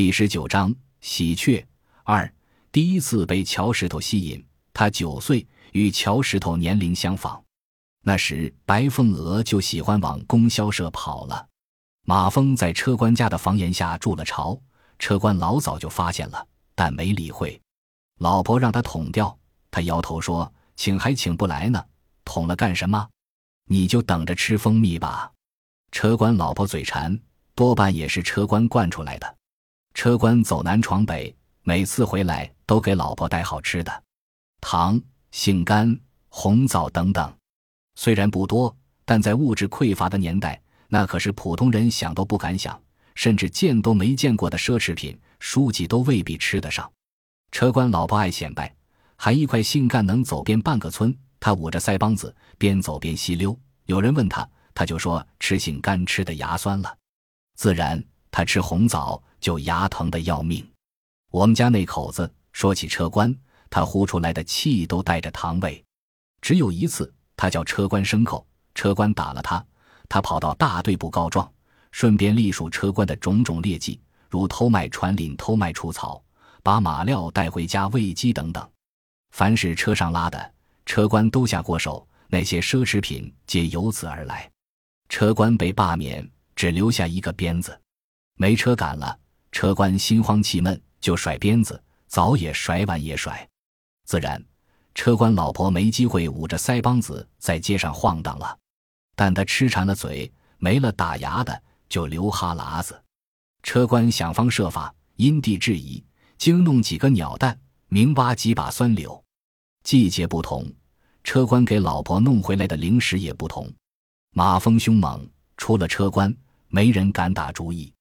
第十九章喜鹊二第一次被乔石头吸引。他九岁，与乔石头年龄相仿。那时白凤娥就喜欢往供销社跑了。马蜂在车官家的房檐下筑了巢，车官老早就发现了，但没理会。老婆让他捅掉，他摇头说：“请还请不来呢，捅了干什么？你就等着吃蜂蜜吧。”车官老婆嘴馋，多半也是车官惯出来的。车官走南闯北，每次回来都给老婆带好吃的，糖、杏干、红枣等等。虽然不多，但在物质匮乏的年代，那可是普通人想都不敢想，甚至见都没见过的奢侈品。书记都未必吃得上。车官老婆爱显摆，还一块杏干能走遍半个村。他捂着腮帮子，边走边吸溜。有人问他，他就说吃杏干吃的牙酸了。自然，他吃红枣。就牙疼的要命。我们家那口子说起车官，他呼出来的气都带着糖味。只有一次，他叫车官牲口，车官打了他，他跑到大队部告状，顺便隶属车官的种种劣迹，如偷卖船鳞、偷卖除草、把马料带回家喂鸡等等。凡是车上拉的，车官都下过手，那些奢侈品皆由此而来。车官被罢免，只留下一个鞭子，没车赶了。车官心慌气闷，就甩鞭子，早也甩晚也甩。自然，车官老婆没机会捂着腮帮子在街上晃荡了。但他吃馋了嘴，没了打牙的，就流哈喇子。车官想方设法因地制宜，惊弄几个鸟蛋，明挖几把酸柳。季节不同，车官给老婆弄回来的零食也不同。马蜂凶猛，出了车官，没人敢打主意。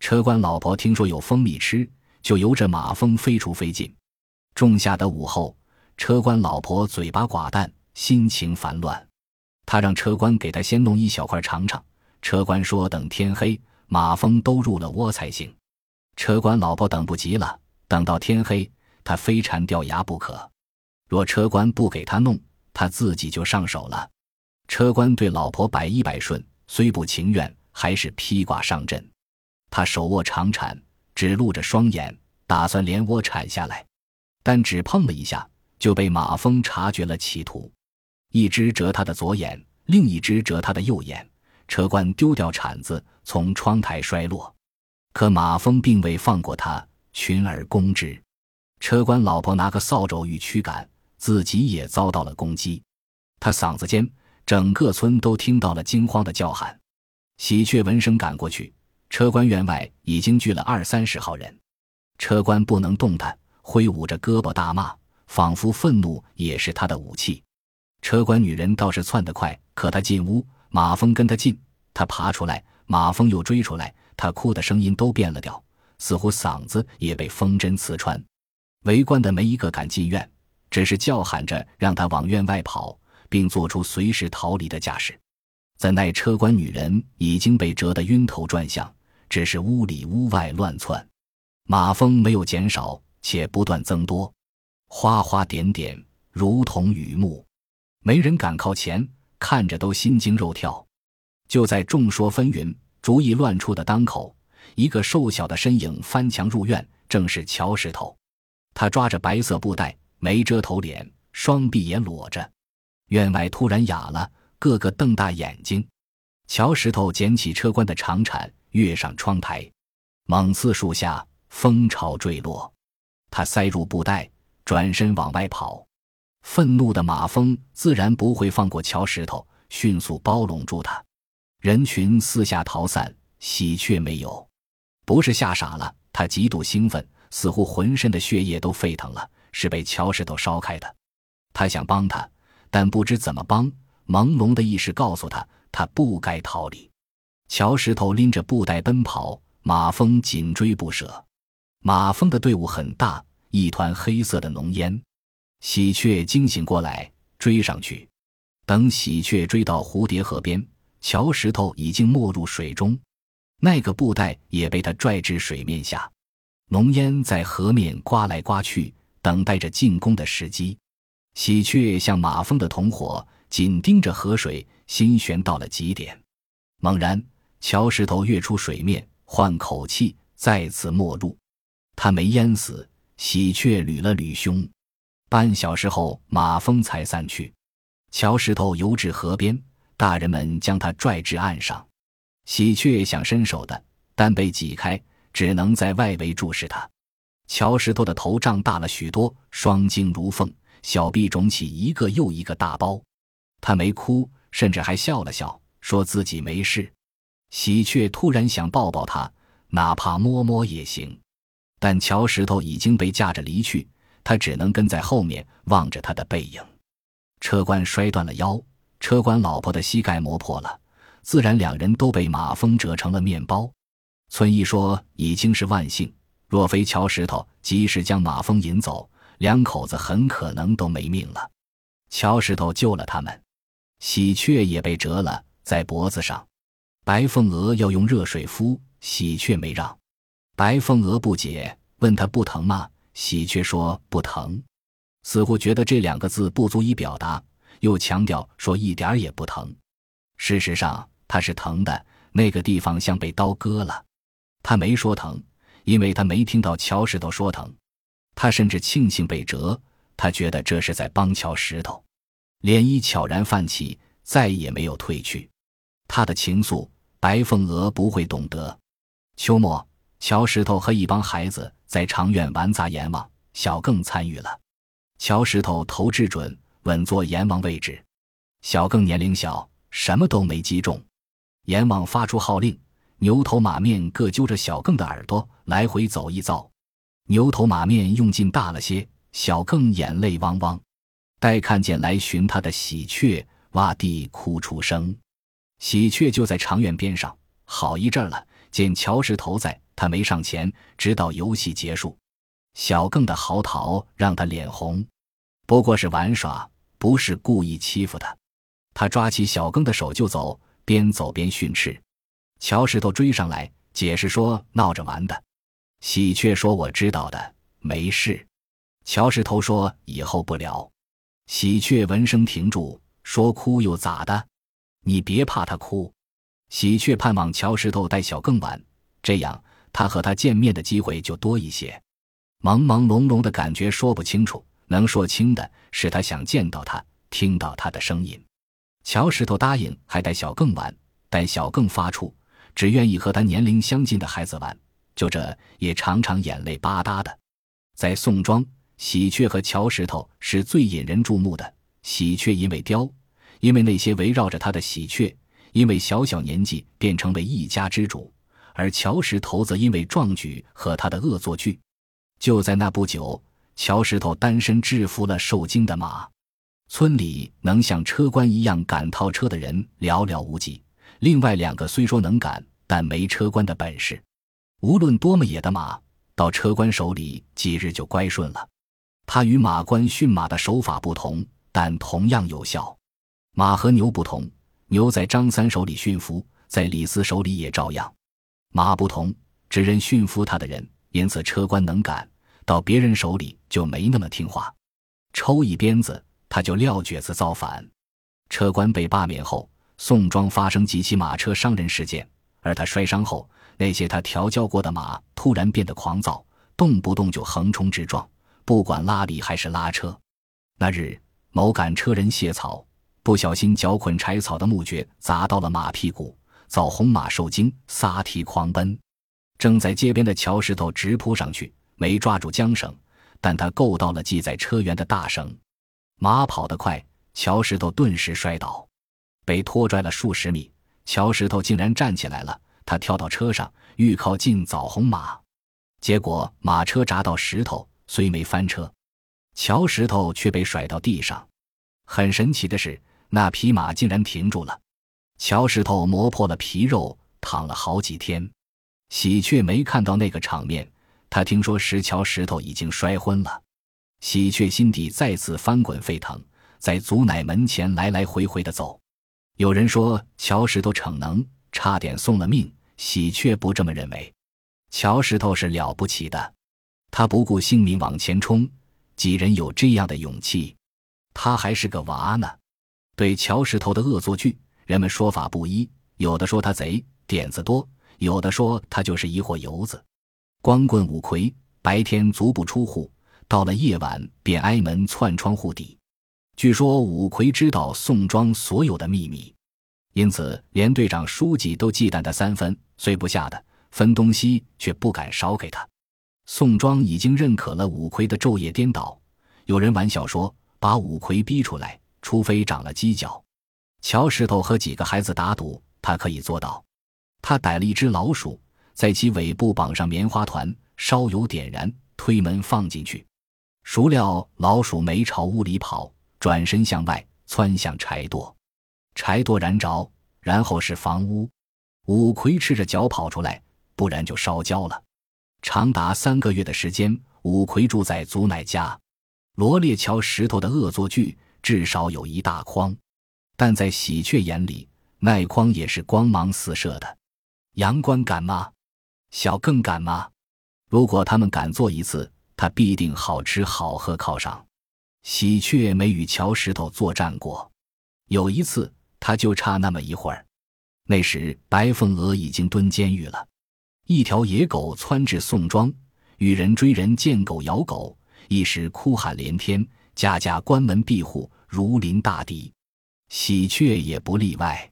车官老婆听说有蜂蜜吃，就由着马蜂飞出飞进。仲夏的午后，车官老婆嘴巴寡淡，心情烦乱。他让车官给他先弄一小块尝尝。车官说：“等天黑，马蜂都入了窝才行。”车官老婆等不及了，等到天黑，他非馋掉牙不可。若车官不给他弄，他自己就上手了。车官对老婆百依百顺，虽不情愿，还是披挂上阵。他手握长铲，只露着双眼，打算连窝铲下来，但只碰了一下，就被马蜂察觉了企图，一只折他的左眼，另一只折他的右眼。车官丢掉铲子，从窗台摔落，可马蜂并未放过他，群而攻之。车官老婆拿个扫帚欲驱赶，自己也遭到了攻击。他嗓子尖，整个村都听到了惊慌的叫喊。喜鹊闻声赶过去。车官院外已经聚了二三十号人，车官不能动弹，挥舞着胳膊大骂，仿佛愤怒也是他的武器。车官女人倒是窜得快，可她进屋，马蜂跟她进，她爬出来，马蜂又追出来，她哭的声音都变了调，似乎嗓子也被风针刺穿。围观的没一个敢进院，只是叫喊着让她往院外跑，并做出随时逃离的架势。怎奈车官女人已经被折得晕头转向。只是屋里屋外乱窜，马蜂没有减少，且不断增多，花花点点如同雨幕，没人敢靠前，看着都心惊肉跳。就在众说纷纭、主意乱出的当口，一个瘦小的身影翻墙入院，正是乔石头。他抓着白色布袋，没遮头脸，双臂也裸着。院外突然哑了，个个瞪大眼睛。乔石头捡起车官的长铲。跃上窗台，猛刺树下，蜂巢坠落。他塞入布袋，转身往外跑。愤怒的马蜂自然不会放过乔石头，迅速包拢住他。人群四下逃散，喜鹊没有。不是吓傻了，他极度兴奋，似乎浑身的血液都沸腾了，是被乔石头烧开的。他想帮他，但不知怎么帮。朦胧的意识告诉他，他不该逃离。乔石头拎着布袋奔跑，马蜂紧追不舍。马蜂的队伍很大，一团黑色的浓烟。喜鹊惊醒过来，追上去。等喜鹊追到蝴蝶河边，乔石头已经没入水中，那个布袋也被他拽至水面下。浓烟在河面刮来刮去，等待着进攻的时机。喜鹊像马蜂的同伙，紧盯着河水，心悬到了极点。猛然。乔石头跃出水面，换口气，再次没入。他没淹死，喜鹊捋了捋胸。半小时后，马蜂才散去。乔石头游至河边，大人们将他拽至岸上。喜鹊想伸手的，但被挤开，只能在外围注视他。乔石头的头胀大了许多，双睛如凤，小臂肿起一个又一个大包。他没哭，甚至还笑了笑，说自己没事。喜鹊突然想抱抱他，哪怕摸摸也行。但乔石头已经被架着离去，他只能跟在后面望着他的背影。车官摔断了腰，车官老婆的膝盖磨破了，自然两人都被马蜂折成了面包。村医说已经是万幸，若非乔石头及时将马蜂引走，两口子很可能都没命了。乔石头救了他们，喜鹊也被折了在脖子上，白凤娥要用热水敷，喜鹊没让。白凤娥不解，问他不疼吗？喜鹊说不疼，似乎觉得这两个字不足以表达，又强调说一点也不疼。事实上，他是疼的，那个地方像被刀割了。他没说疼，因为他没听到乔石头说疼。他甚至庆幸被折，他觉得这是在帮乔石头。涟漪悄然泛起，再也没有退去。他的情愫，白凤娥不会懂得。秋末。乔石头和一帮孩子在长院玩砸阎王，小更参与了。乔石头投掷准，稳坐阎王位置；小更年龄小，什么都没击中。阎王发出号令，牛头马面各揪着小更的耳朵来回走一遭。牛头马面用劲大了些，小更眼泪汪汪。待看见来寻他的喜鹊，洼地哭出声。喜鹊就在长院边上，好一阵了。见乔石头在。他没上前，直到游戏结束。小更的嚎啕让他脸红，不过是玩耍，不是故意欺负他。他抓起小更的手就走，边走边训斥。乔石头追上来解释说：“闹着玩的。”喜鹊说：“我知道的，没事。”乔石头说：“以后不聊。”喜鹊闻声停住，说：“哭又咋的？你别怕他哭。”喜鹊盼望乔石头带小更玩，这样。他和他见面的机会就多一些，朦朦胧胧的感觉说不清楚，能说清的是他想见到他，听到他的声音。乔石头答应还带小更玩，但小更发怵，只愿意和他年龄相近的孩子玩。就这也常常眼泪吧嗒的。在宋庄，喜鹊和乔石头是最引人注目的。喜鹊因为雕，因为那些围绕着他的喜鹊，因为小小年纪便成为一家之主。而乔石头则因为壮举和他的恶作剧，就在那不久，乔石头单身制服了受惊的马。村里能像车官一样赶套车的人寥寥无几。另外两个虽说能赶，但没车官的本事。无论多么野的马，到车官手里几日就乖顺了。他与马官驯马的手法不同，但同样有效。马和牛不同，牛在张三手里驯服，在李四手里也照样。马不同，只认驯服他的人，因此车官能赶到别人手里就没那么听话。抽一鞭子，他就撂蹶子造反。车官被罢免后，宋庄发生几起马车伤人事件，而他摔伤后，那些他调教过的马突然变得狂躁，动不动就横冲直撞，不管拉犁还是拉车。那日，某赶车人卸草，不小心脚捆柴草的木橛砸到了马屁股。枣红马受惊，撒蹄狂奔，正在街边的乔石头直扑上去，没抓住缰绳，但他够到了系在车辕的大绳。马跑得快，乔石头顿时摔倒，被拖拽了数十米，乔石头竟然站起来了。他跳到车上，欲靠近枣红马，结果马车砸到石头，虽没翻车，乔石头却被甩到地上。很神奇的是，那匹马竟然停住了。乔石头磨破了皮肉，躺了好几天。喜鹊没看到那个场面，他听说石桥石头已经摔昏了。喜鹊心底再次翻滚沸腾，在祖奶门前来来回回的走。有人说乔石头逞能，差点送了命。喜鹊不这么认为，乔石头是了不起的，他不顾性命往前冲。几人有这样的勇气？他还是个娃呢。对乔石头的恶作剧。人们说法不一，有的说他贼点子多，有的说他就是一货油子。光棍五魁白天足不出户，到了夜晚便挨门窜窗户底。据说五魁知道宋庄所有的秘密，因此连队长、书记都忌惮他三分，虽不下的分东西，却不敢少给他。宋庄已经认可了五魁的昼夜颠倒。有人玩笑说：“把五魁逼出来，除非长了犄角。”乔石头和几个孩子打赌，他可以做到。他逮了一只老鼠，在其尾部绑上棉花团，烧油点燃，推门放进去。孰料老鼠没朝屋里跑。转身向外窜向柴垛，柴垛燃着，然后是房屋。五魁赤着脚跑出来，不然就烧焦了。长达三个月的时间，五魁住在祖奶家。罗列桥石头的恶作剧至少有一大筐，但在喜鹊眼里，那筐也是光芒四射的。阳关敢吗？小更敢吗？如果他们敢做一次，他必定好吃好喝犒赏。喜鹊没与乔石头作战过，有一次他就差那么一会儿。那时白凤娥已经蹲监狱了，一条野狗窜至宋庄，与人追人，见狗咬狗，一时哭喊连天，家家关门闭户，如临大敌。喜鹊也不例外，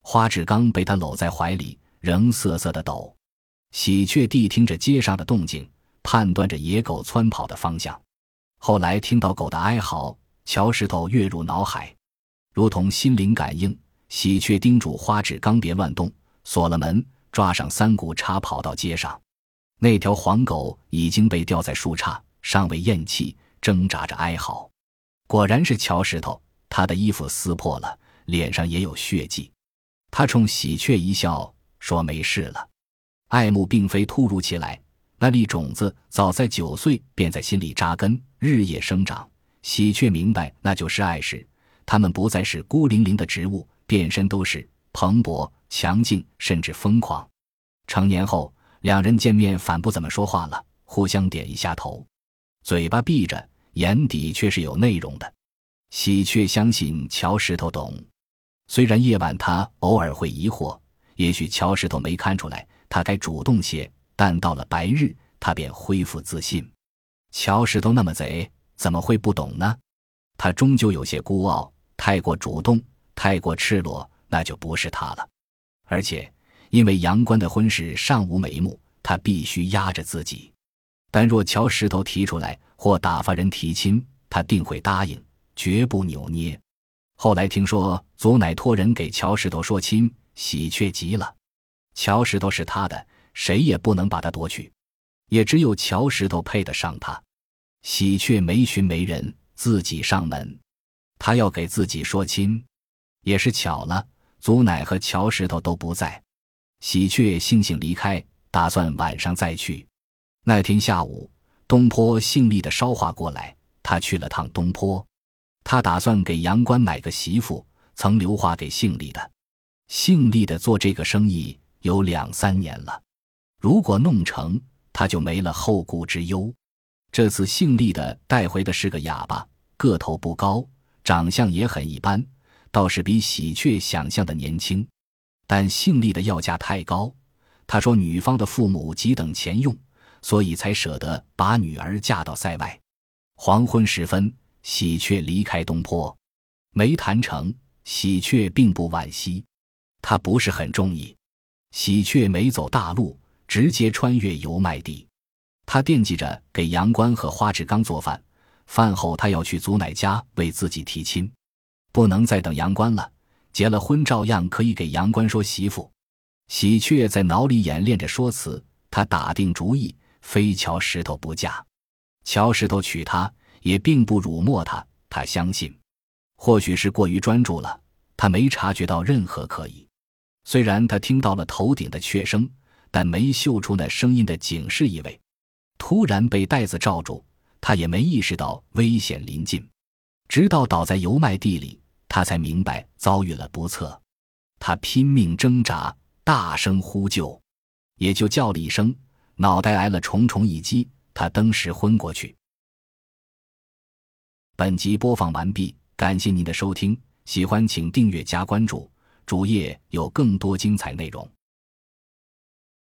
花志刚被他搂在怀里，仍瑟瑟的抖。喜鹊谛听着街上的动静，判断着野狗窜跑的方向。后来听到狗的哀嚎，乔石头跃入脑海，如同心灵感应。喜鹊叮嘱花志刚别乱动，锁了门，抓上三股叉跑到街上。那条黄狗已经被吊在树杈，尚未咽气，挣扎着哀嚎。果然是乔石头，他的衣服撕破了，脸上也有血迹。他冲喜鹊一笑，说：“没事了。”爱慕并非突如其来。那粒种子早在九岁便在心里扎根，日夜生长。喜鹊明白，那就是爱时，它们不再是孤零零的植物，变身都是蓬勃、强劲，甚至疯狂。成年后，两人见面反不怎么说话了，互相点一下头，嘴巴闭着，眼底却是有内容的。喜鹊相信乔石头懂，虽然夜晚他偶尔会疑惑，也许乔石头没看出来，他该主动些。但到了白日，他便恢复自信。乔石头那么贼，怎么会不懂呢？他终究有些孤傲，太过主动，太过赤裸，那就不是他了。而且，因为杨官的婚事尚无眉目，他必须压着自己。但若乔石头提出来，或打发人提亲，他定会答应，绝不扭捏。后来听说祖乃托人给乔石头说亲，喜鹊急了。乔石头是他的。谁也不能把他夺去，也只有乔石头配得上他。喜鹊没寻媒人，自己上门，他要给自己说亲，也是巧了。祖奶和乔石头都不在，喜鹊悻悻离开，打算晚上再去。那天下午，东坡姓厉的捎话过来，他去了趟东坡，他打算给杨官买个媳妇，曾留话给姓厉的。姓厉的做这个生意有两三年了。如果弄成，他就没了后顾之忧。这次姓厉的带回的是个哑巴，个头不高，长相也很一般，倒是比喜鹊想象的年轻。但姓厉的要价太高，他说女方的父母急等钱用，所以才舍得把女儿嫁到塞外。黄昏时分，喜鹊离开东坡，没谈成。喜鹊并不惋惜，他不是很中意。喜鹊没走大路。直接穿越油麦地，他惦记着给杨官和花志刚做饭。饭后，他要去祖奶家为自己提亲，不能再等杨官了。结了婚，照样可以给杨官说媳妇。喜鹊在脑里演练着说辞，他打定主意，非乔石头不嫁。乔石头娶她，也并不辱没她。他相信，或许是过于专注了，他没察觉到任何可疑。虽然他听到了头顶的雀声。但没嗅出那声音的警示意味，突然被袋子罩住，他也没意识到危险临近，直到倒在油麦地里，他才明白遭遇了不测。他拼命挣扎，大声呼救，也就叫了一声，脑袋挨了重重一击，他登时昏过去。本集播放完毕，感谢您的收听，喜欢请订阅加关注，主页有更多精彩内容。